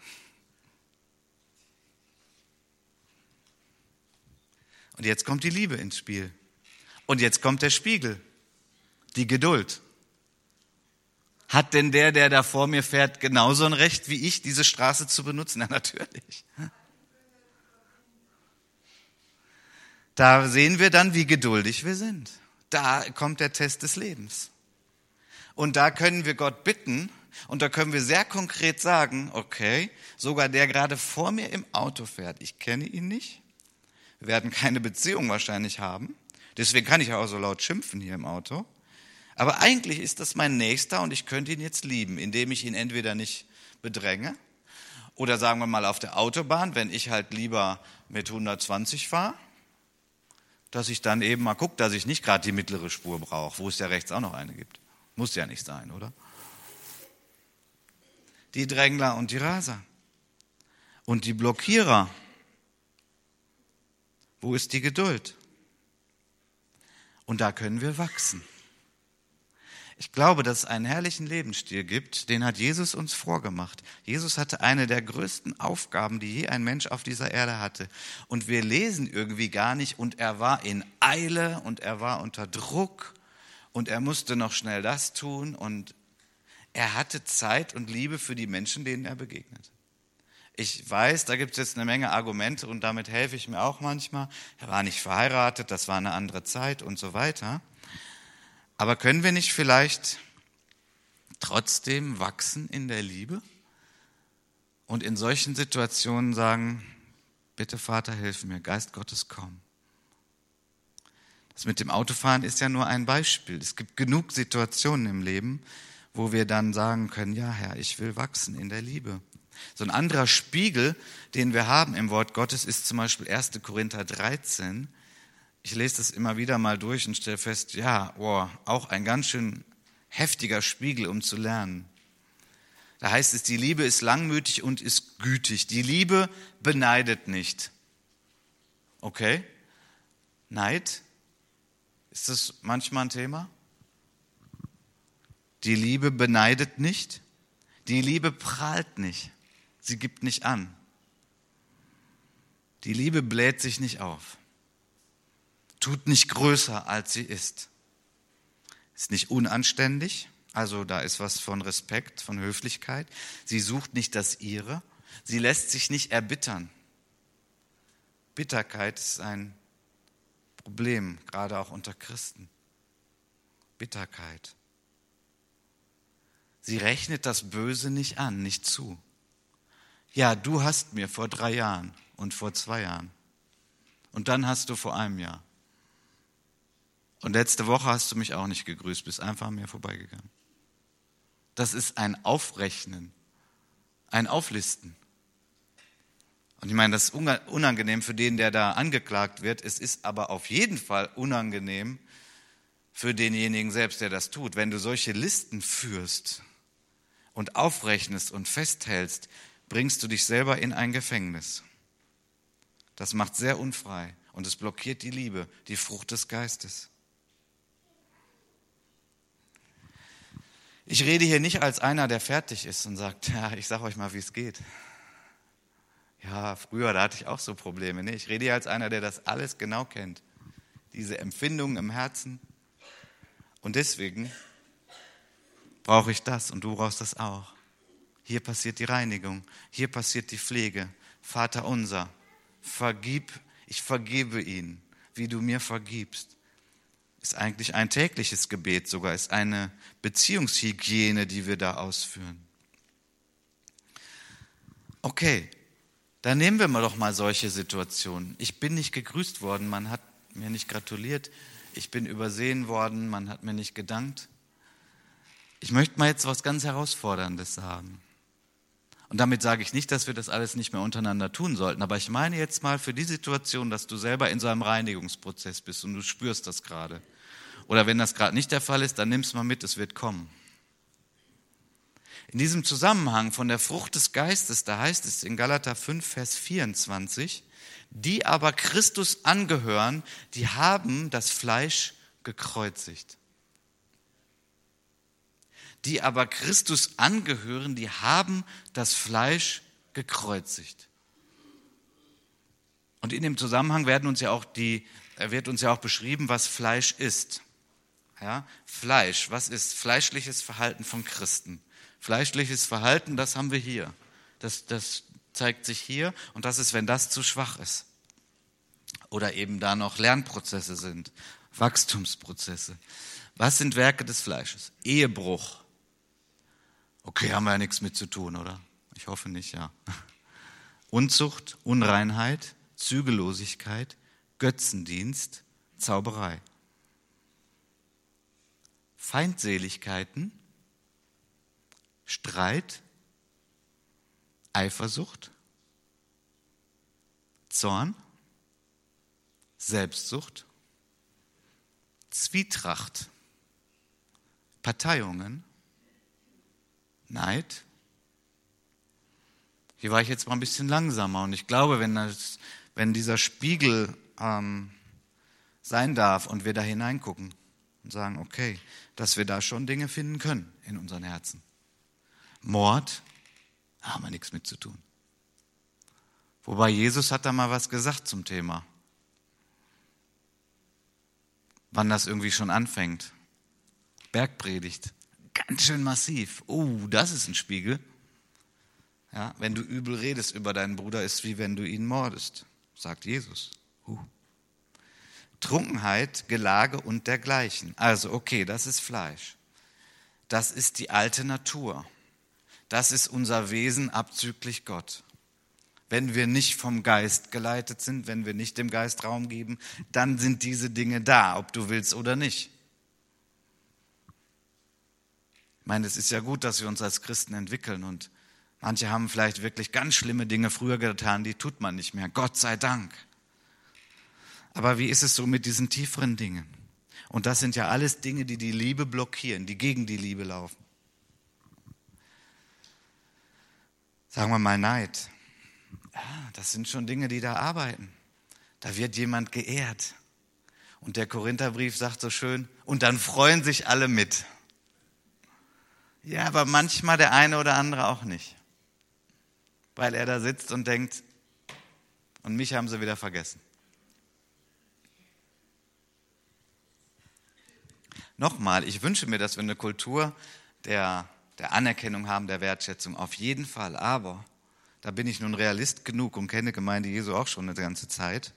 Und jetzt kommt die Liebe ins Spiel. Und jetzt kommt der Spiegel, die Geduld. Hat denn der, der da vor mir fährt, genauso ein Recht wie ich, diese Straße zu benutzen? Na, natürlich. Da sehen wir dann, wie geduldig wir sind. Da kommt der Test des Lebens. Und da können wir Gott bitten und da können wir sehr konkret sagen, okay, sogar der gerade vor mir im Auto fährt, ich kenne ihn nicht, wir werden keine Beziehung wahrscheinlich haben, deswegen kann ich auch so laut schimpfen hier im Auto. Aber eigentlich ist das mein Nächster und ich könnte ihn jetzt lieben, indem ich ihn entweder nicht bedränge oder sagen wir mal auf der Autobahn, wenn ich halt lieber mit 120 fahre, dass ich dann eben mal gucke, dass ich nicht gerade die mittlere Spur brauche, wo es ja rechts auch noch eine gibt. Muss ja nicht sein, oder? Die Drängler und die Raser. Und die Blockierer. Wo ist die Geduld? Und da können wir wachsen. Ich glaube, dass es einen herrlichen Lebensstil gibt, den hat Jesus uns vorgemacht. Jesus hatte eine der größten Aufgaben, die je ein Mensch auf dieser Erde hatte. Und wir lesen irgendwie gar nicht, und er war in Eile und er war unter Druck und er musste noch schnell das tun und er hatte Zeit und Liebe für die Menschen, denen er begegnet. Ich weiß, da gibt es jetzt eine Menge Argumente und damit helfe ich mir auch manchmal. Er war nicht verheiratet, das war eine andere Zeit und so weiter. Aber können wir nicht vielleicht trotzdem wachsen in der Liebe und in solchen Situationen sagen, bitte Vater, hilf mir, Geist Gottes, komm. Das mit dem Autofahren ist ja nur ein Beispiel. Es gibt genug Situationen im Leben, wo wir dann sagen können, ja Herr, ich will wachsen in der Liebe. So ein anderer Spiegel, den wir haben im Wort Gottes, ist zum Beispiel 1. Korinther 13 ich lese das immer wieder mal durch und stelle fest, ja, oh, auch ein ganz schön heftiger Spiegel, um zu lernen. Da heißt es, die Liebe ist langmütig und ist gütig. Die Liebe beneidet nicht. Okay? Neid? Ist das manchmal ein Thema? Die Liebe beneidet nicht. Die Liebe prahlt nicht. Sie gibt nicht an. Die Liebe bläht sich nicht auf tut nicht größer, als sie ist. Ist nicht unanständig, also da ist was von Respekt, von Höflichkeit. Sie sucht nicht das ihre. Sie lässt sich nicht erbittern. Bitterkeit ist ein Problem, gerade auch unter Christen. Bitterkeit. Sie rechnet das Böse nicht an, nicht zu. Ja, du hast mir vor drei Jahren und vor zwei Jahren. Und dann hast du vor einem Jahr. Und letzte Woche hast du mich auch nicht gegrüßt, bist einfach an mir vorbeigegangen. Das ist ein Aufrechnen, ein Auflisten. Und ich meine, das ist unangenehm für den, der da angeklagt wird. Es ist aber auf jeden Fall unangenehm für denjenigen selbst, der das tut. Wenn du solche Listen führst und aufrechnest und festhältst, bringst du dich selber in ein Gefängnis. Das macht sehr unfrei und es blockiert die Liebe, die Frucht des Geistes. Ich rede hier nicht als einer, der fertig ist und sagt, ja, ich sage euch mal, wie es geht. Ja, früher, da hatte ich auch so Probleme. Nee, ich rede hier als einer, der das alles genau kennt. Diese Empfindungen im Herzen. Und deswegen brauche ich das und du brauchst das auch. Hier passiert die Reinigung, hier passiert die Pflege. Vater unser, vergib, ich vergebe ihn, wie du mir vergibst ist eigentlich ein tägliches Gebet sogar, ist eine Beziehungshygiene, die wir da ausführen. Okay, dann nehmen wir mal doch mal solche Situationen. Ich bin nicht gegrüßt worden, man hat mir nicht gratuliert, ich bin übersehen worden, man hat mir nicht gedankt. Ich möchte mal jetzt was ganz Herausforderndes haben. Und damit sage ich nicht, dass wir das alles nicht mehr untereinander tun sollten, aber ich meine jetzt mal für die Situation, dass du selber in so einem Reinigungsprozess bist und du spürst das gerade. Oder wenn das gerade nicht der Fall ist, dann nimm es mal mit, es wird kommen. In diesem Zusammenhang von der Frucht des Geistes, da heißt es in Galater 5, Vers 24, die aber Christus angehören, die haben das Fleisch gekreuzigt. Die aber Christus angehören, die haben das Fleisch gekreuzigt. Und in dem Zusammenhang werden uns ja auch die, wird uns ja auch beschrieben, was Fleisch ist. Ja, Fleisch, was ist fleischliches Verhalten von Christen? Fleischliches Verhalten, das haben wir hier. Das, das zeigt sich hier und das ist, wenn das zu schwach ist. Oder eben da noch Lernprozesse sind, Wachstumsprozesse. Was sind Werke des Fleisches? Ehebruch. Okay, haben wir ja nichts mit zu tun, oder? Ich hoffe nicht, ja. Unzucht, Unreinheit, Zügellosigkeit, Götzendienst, Zauberei. Feindseligkeiten, Streit, Eifersucht, Zorn, Selbstsucht, Zwietracht, Parteiungen, Neid. Hier war ich jetzt mal ein bisschen langsamer und ich glaube, wenn, das, wenn dieser Spiegel ähm, sein darf und wir da hineingucken und sagen, okay, dass wir da schon Dinge finden können in unseren Herzen. Mord, haben wir nichts mit zu tun. Wobei Jesus hat da mal was gesagt zum Thema. Wann das irgendwie schon anfängt. Bergpredigt. Ganz schön massiv. Oh, das ist ein Spiegel. Ja, wenn du übel redest über deinen Bruder, ist wie wenn du ihn mordest, sagt Jesus. Uh. Trunkenheit, Gelage und dergleichen. Also, okay, das ist Fleisch. Das ist die alte Natur. Das ist unser Wesen abzüglich Gott. Wenn wir nicht vom Geist geleitet sind, wenn wir nicht dem Geist Raum geben, dann sind diese Dinge da, ob du willst oder nicht. Ich meine, es ist ja gut, dass wir uns als Christen entwickeln und manche haben vielleicht wirklich ganz schlimme Dinge früher getan, die tut man nicht mehr. Gott sei Dank. Aber wie ist es so mit diesen tieferen Dingen? Und das sind ja alles Dinge, die die Liebe blockieren, die gegen die Liebe laufen. Sagen wir mal Neid. Ja, das sind schon Dinge, die da arbeiten. Da wird jemand geehrt. Und der Korintherbrief sagt so schön, und dann freuen sich alle mit. Ja, aber manchmal der eine oder andere auch nicht. Weil er da sitzt und denkt, und mich haben sie wieder vergessen. Nochmal, ich wünsche mir, dass wir eine Kultur der der Anerkennung haben, der Wertschätzung, auf jeden Fall. Aber, da bin ich nun Realist genug und kenne Gemeinde Jesu auch schon eine ganze Zeit.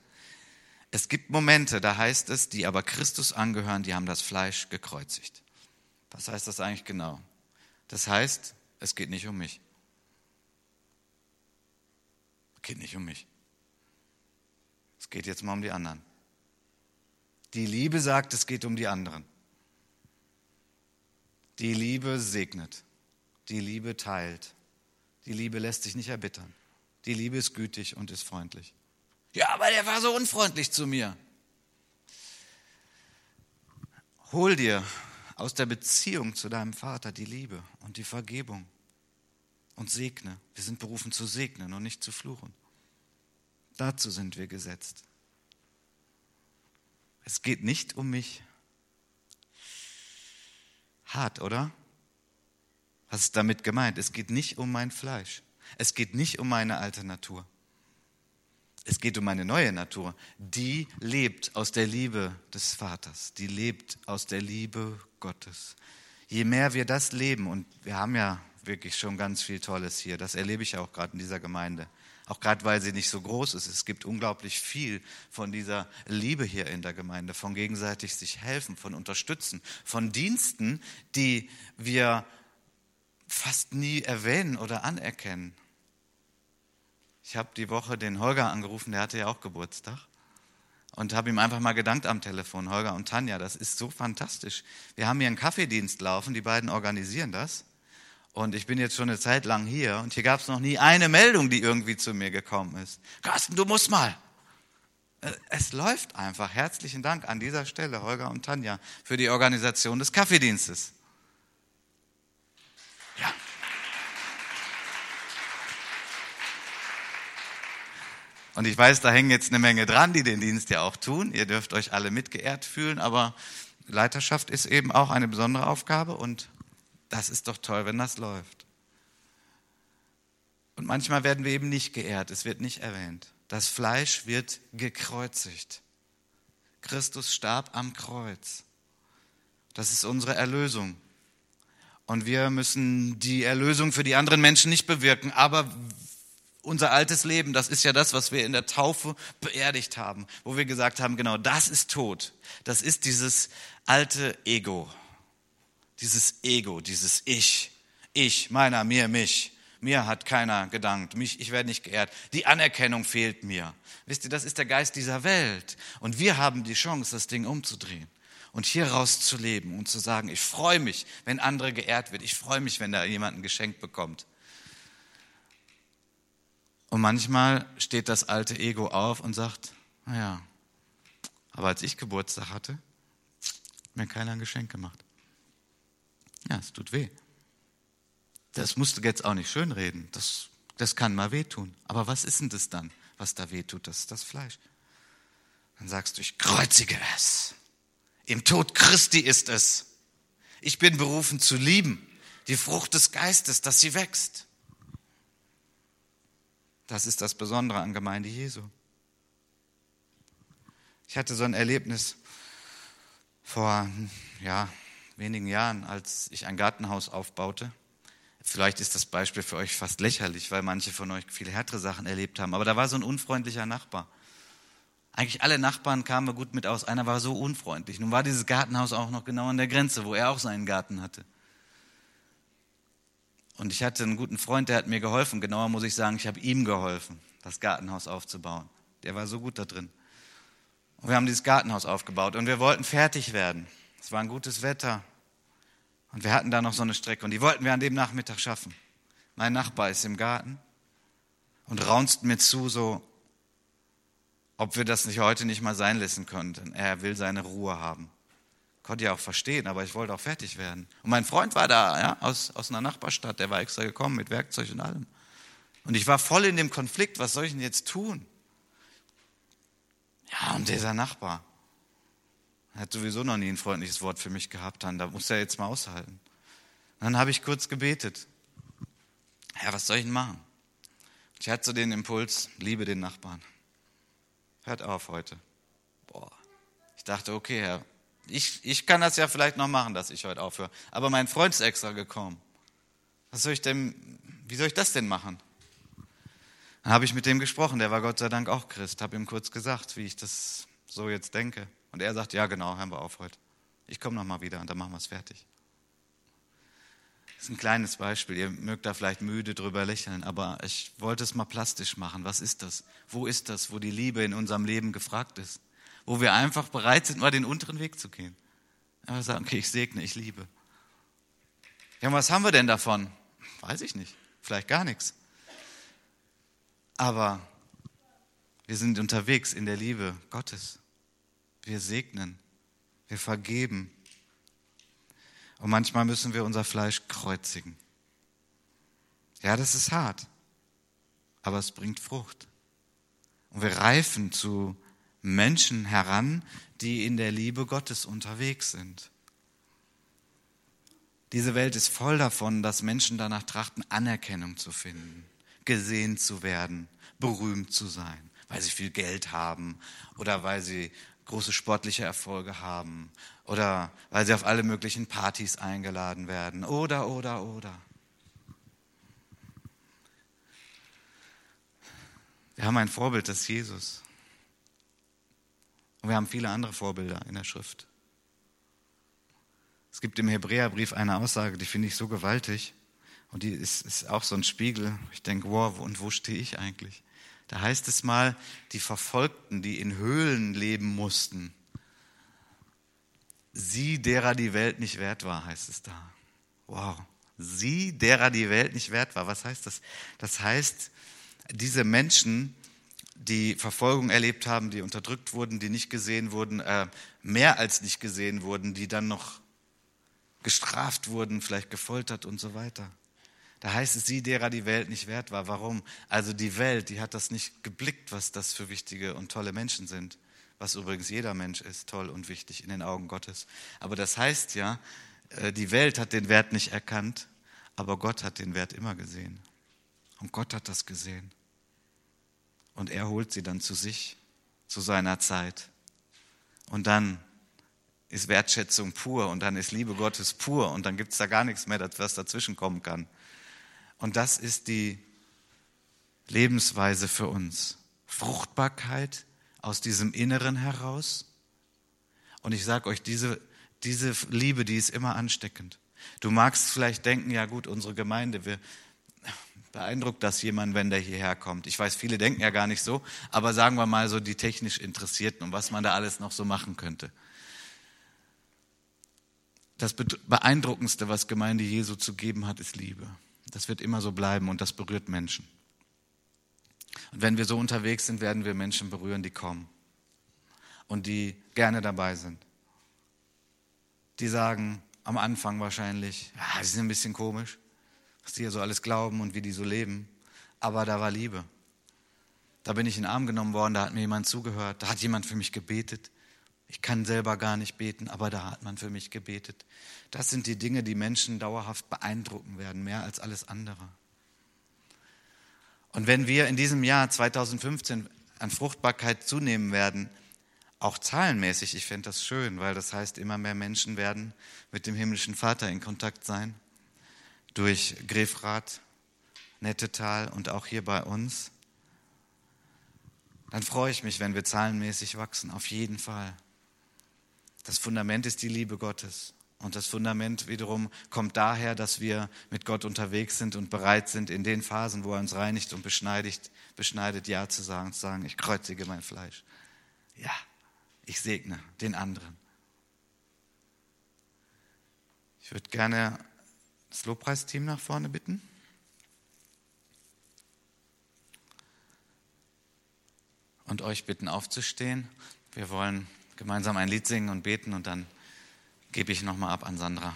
Es gibt Momente, da heißt es, die aber Christus angehören, die haben das Fleisch gekreuzigt. Was heißt das eigentlich genau? Das heißt, es geht nicht um mich. Es geht nicht um mich. Es geht jetzt mal um die anderen. Die Liebe sagt, es geht um die anderen. Die Liebe segnet. Die Liebe teilt. Die Liebe lässt sich nicht erbittern. Die Liebe ist gütig und ist freundlich. Ja, aber der war so unfreundlich zu mir. Hol dir aus der Beziehung zu deinem Vater die Liebe und die Vergebung und segne. Wir sind berufen zu segnen und nicht zu fluchen. Dazu sind wir gesetzt. Es geht nicht um mich. Hart, oder? Was ist damit gemeint? Es geht nicht um mein Fleisch. Es geht nicht um meine alte Natur. Es geht um meine neue Natur. Die lebt aus der Liebe des Vaters. Die lebt aus der Liebe Gottes. Je mehr wir das leben, und wir haben ja wirklich schon ganz viel Tolles hier, das erlebe ich auch gerade in dieser Gemeinde. Auch gerade weil sie nicht so groß ist. Es gibt unglaublich viel von dieser Liebe hier in der Gemeinde, von gegenseitig sich helfen, von unterstützen, von Diensten, die wir fast nie erwähnen oder anerkennen. Ich habe die Woche den Holger angerufen, der hatte ja auch Geburtstag. Und habe ihm einfach mal gedankt am Telefon, Holger und Tanja, das ist so fantastisch. Wir haben hier einen Kaffeedienst laufen, die beiden organisieren das. Und ich bin jetzt schon eine Zeit lang hier und hier gab es noch nie eine Meldung, die irgendwie zu mir gekommen ist. Carsten, du musst mal. Äh, es läuft einfach. Herzlichen Dank an dieser Stelle, Holger und Tanja, für die Organisation des Kaffeedienstes. Ja. Und ich weiß, da hängen jetzt eine Menge dran, die den Dienst ja auch tun. Ihr dürft euch alle mitgeehrt fühlen, aber Leiterschaft ist eben auch eine besondere Aufgabe und das ist doch toll, wenn das läuft. Und manchmal werden wir eben nicht geehrt, es wird nicht erwähnt. Das Fleisch wird gekreuzigt. Christus starb am Kreuz. Das ist unsere Erlösung. Und wir müssen die Erlösung für die anderen Menschen nicht bewirken, aber unser altes Leben, das ist ja das, was wir in der Taufe beerdigt haben, wo wir gesagt haben, genau, das ist tot. Das ist dieses alte Ego. Dieses Ego, dieses Ich. Ich, meiner, mir, mich. Mir hat keiner gedankt. Mich, ich werde nicht geehrt. Die Anerkennung fehlt mir. Wisst ihr, das ist der Geist dieser Welt. Und wir haben die Chance, das Ding umzudrehen und hier rauszuleben und zu sagen, ich freue mich, wenn andere geehrt wird. Ich freue mich, wenn da jemand ein Geschenk bekommt. Und manchmal steht das alte Ego auf und sagt, naja, aber als ich Geburtstag hatte, hat mir keiner ein Geschenk gemacht. Ja, es tut weh. Das musst du jetzt auch nicht schönreden. Das, das kann mal wehtun. Aber was ist denn das dann, was da wehtut? Das ist das Fleisch. Dann sagst du, ich kreuzige es. Im Tod Christi ist es. Ich bin berufen zu lieben. Die Frucht des Geistes, dass sie wächst. Das ist das Besondere an Gemeinde Jesu. Ich hatte so ein Erlebnis vor ja, wenigen Jahren, als ich ein Gartenhaus aufbaute. Vielleicht ist das Beispiel für euch fast lächerlich, weil manche von euch viel härtere Sachen erlebt haben. Aber da war so ein unfreundlicher Nachbar. Eigentlich alle Nachbarn kamen gut mit aus. Einer war so unfreundlich. Nun war dieses Gartenhaus auch noch genau an der Grenze, wo er auch seinen Garten hatte. Und ich hatte einen guten Freund, der hat mir geholfen. Genauer muss ich sagen, ich habe ihm geholfen, das Gartenhaus aufzubauen. Der war so gut da drin. Und wir haben dieses Gartenhaus aufgebaut und wir wollten fertig werden. Es war ein gutes Wetter. Und wir hatten da noch so eine Strecke und die wollten wir an dem Nachmittag schaffen. Mein Nachbar ist im Garten und raunzt mir zu, so, ob wir das nicht heute nicht mal sein lassen könnten. Er will seine Ruhe haben. Konnte ja auch verstehen, aber ich wollte auch fertig werden. Und mein Freund war da, ja, aus, aus einer Nachbarstadt, der war extra gekommen mit Werkzeug und allem. Und ich war voll in dem Konflikt, was soll ich denn jetzt tun? Ja, und dieser Nachbar hat sowieso noch nie ein freundliches Wort für mich gehabt, dann, da muss er jetzt mal aushalten. dann habe ich kurz gebetet. Herr, was soll ich denn machen? Ich hatte so den Impuls, liebe den Nachbarn. Hört auf heute. Boah. Ich dachte, okay, Herr, ich, ich kann das ja vielleicht noch machen, dass ich heute aufhöre. Aber mein Freund ist extra gekommen. Was soll ich denn, wie soll ich das denn machen? Dann habe ich mit dem gesprochen, der war Gott sei Dank auch Christ, habe ihm kurz gesagt, wie ich das so jetzt denke. Und er sagt, ja genau, hören wir auf heute. Ich komme nochmal wieder und dann machen wir es fertig. Das ist ein kleines Beispiel. Ihr mögt da vielleicht müde drüber lächeln, aber ich wollte es mal plastisch machen. Was ist das? Wo ist das, wo die Liebe in unserem Leben gefragt ist? wo wir einfach bereit sind, mal den unteren Weg zu gehen. Aber sagen, okay, ich segne, ich liebe. Ja, was haben wir denn davon? Weiß ich nicht. Vielleicht gar nichts. Aber wir sind unterwegs in der Liebe Gottes. Wir segnen, wir vergeben. Und manchmal müssen wir unser Fleisch kreuzigen. Ja, das ist hart, aber es bringt Frucht. Und wir reifen zu Menschen heran, die in der Liebe Gottes unterwegs sind. Diese Welt ist voll davon, dass Menschen danach trachten, Anerkennung zu finden, gesehen zu werden, berühmt zu sein, weil sie viel Geld haben oder weil sie große sportliche Erfolge haben oder weil sie auf alle möglichen Partys eingeladen werden oder, oder, oder. Wir haben ein Vorbild, das Jesus. Und wir haben viele andere Vorbilder in der Schrift. Es gibt im Hebräerbrief eine Aussage, die finde ich so gewaltig. Und die ist, ist auch so ein Spiegel. Ich denke, wow, und wo stehe ich eigentlich? Da heißt es mal, die Verfolgten, die in Höhlen leben mussten, sie, derer die Welt nicht wert war, heißt es da. Wow, Sie, derer die Welt nicht wert war. Was heißt das? Das heißt, diese Menschen, die Verfolgung erlebt haben, die unterdrückt wurden, die nicht gesehen wurden, äh, mehr als nicht gesehen wurden, die dann noch gestraft wurden, vielleicht gefoltert und so weiter. Da heißt es, sie, derer die Welt nicht wert war. Warum? Also die Welt, die hat das nicht geblickt, was das für wichtige und tolle Menschen sind. Was übrigens jeder Mensch ist, toll und wichtig in den Augen Gottes. Aber das heißt ja, äh, die Welt hat den Wert nicht erkannt, aber Gott hat den Wert immer gesehen. Und Gott hat das gesehen. Und er holt sie dann zu sich, zu seiner Zeit. Und dann ist Wertschätzung pur und dann ist Liebe Gottes pur und dann gibt es da gar nichts mehr, was dazwischen kommen kann. Und das ist die Lebensweise für uns. Fruchtbarkeit aus diesem Inneren heraus. Und ich sage euch, diese, diese Liebe, die ist immer ansteckend. Du magst vielleicht denken, ja gut, unsere Gemeinde, wir, beeindruckt das jemand, wenn der hierher kommt. Ich weiß, viele denken ja gar nicht so, aber sagen wir mal so die technisch Interessierten und was man da alles noch so machen könnte. Das Beeindruckendste, was Gemeinde Jesu zu geben hat, ist Liebe. Das wird immer so bleiben und das berührt Menschen. Und wenn wir so unterwegs sind, werden wir Menschen berühren, die kommen und die gerne dabei sind. Die sagen am Anfang wahrscheinlich, ja, die sind ein bisschen komisch, was die ja so alles glauben und wie die so leben. Aber da war Liebe. Da bin ich in den Arm genommen worden, da hat mir jemand zugehört, da hat jemand für mich gebetet. Ich kann selber gar nicht beten, aber da hat man für mich gebetet. Das sind die Dinge, die Menschen dauerhaft beeindrucken werden, mehr als alles andere. Und wenn wir in diesem Jahr 2015 an Fruchtbarkeit zunehmen werden, auch zahlenmäßig, ich fände das schön, weil das heißt, immer mehr Menschen werden mit dem himmlischen Vater in Kontakt sein, durch Grefrath, Nettetal und auch hier bei uns, dann freue ich mich, wenn wir zahlenmäßig wachsen, auf jeden Fall. Das Fundament ist die Liebe Gottes. Und das Fundament wiederum kommt daher, dass wir mit Gott unterwegs sind und bereit sind, in den Phasen, wo er uns reinigt und beschneidet, beschneidet Ja zu sagen, zu sagen, ich kreuzige mein Fleisch. Ja, ich segne den anderen. Ich würde gerne das Lobpreisteam nach vorne bitten. Und euch bitten aufzustehen. Wir wollen gemeinsam ein Lied singen und beten und dann gebe ich nochmal ab an Sandra.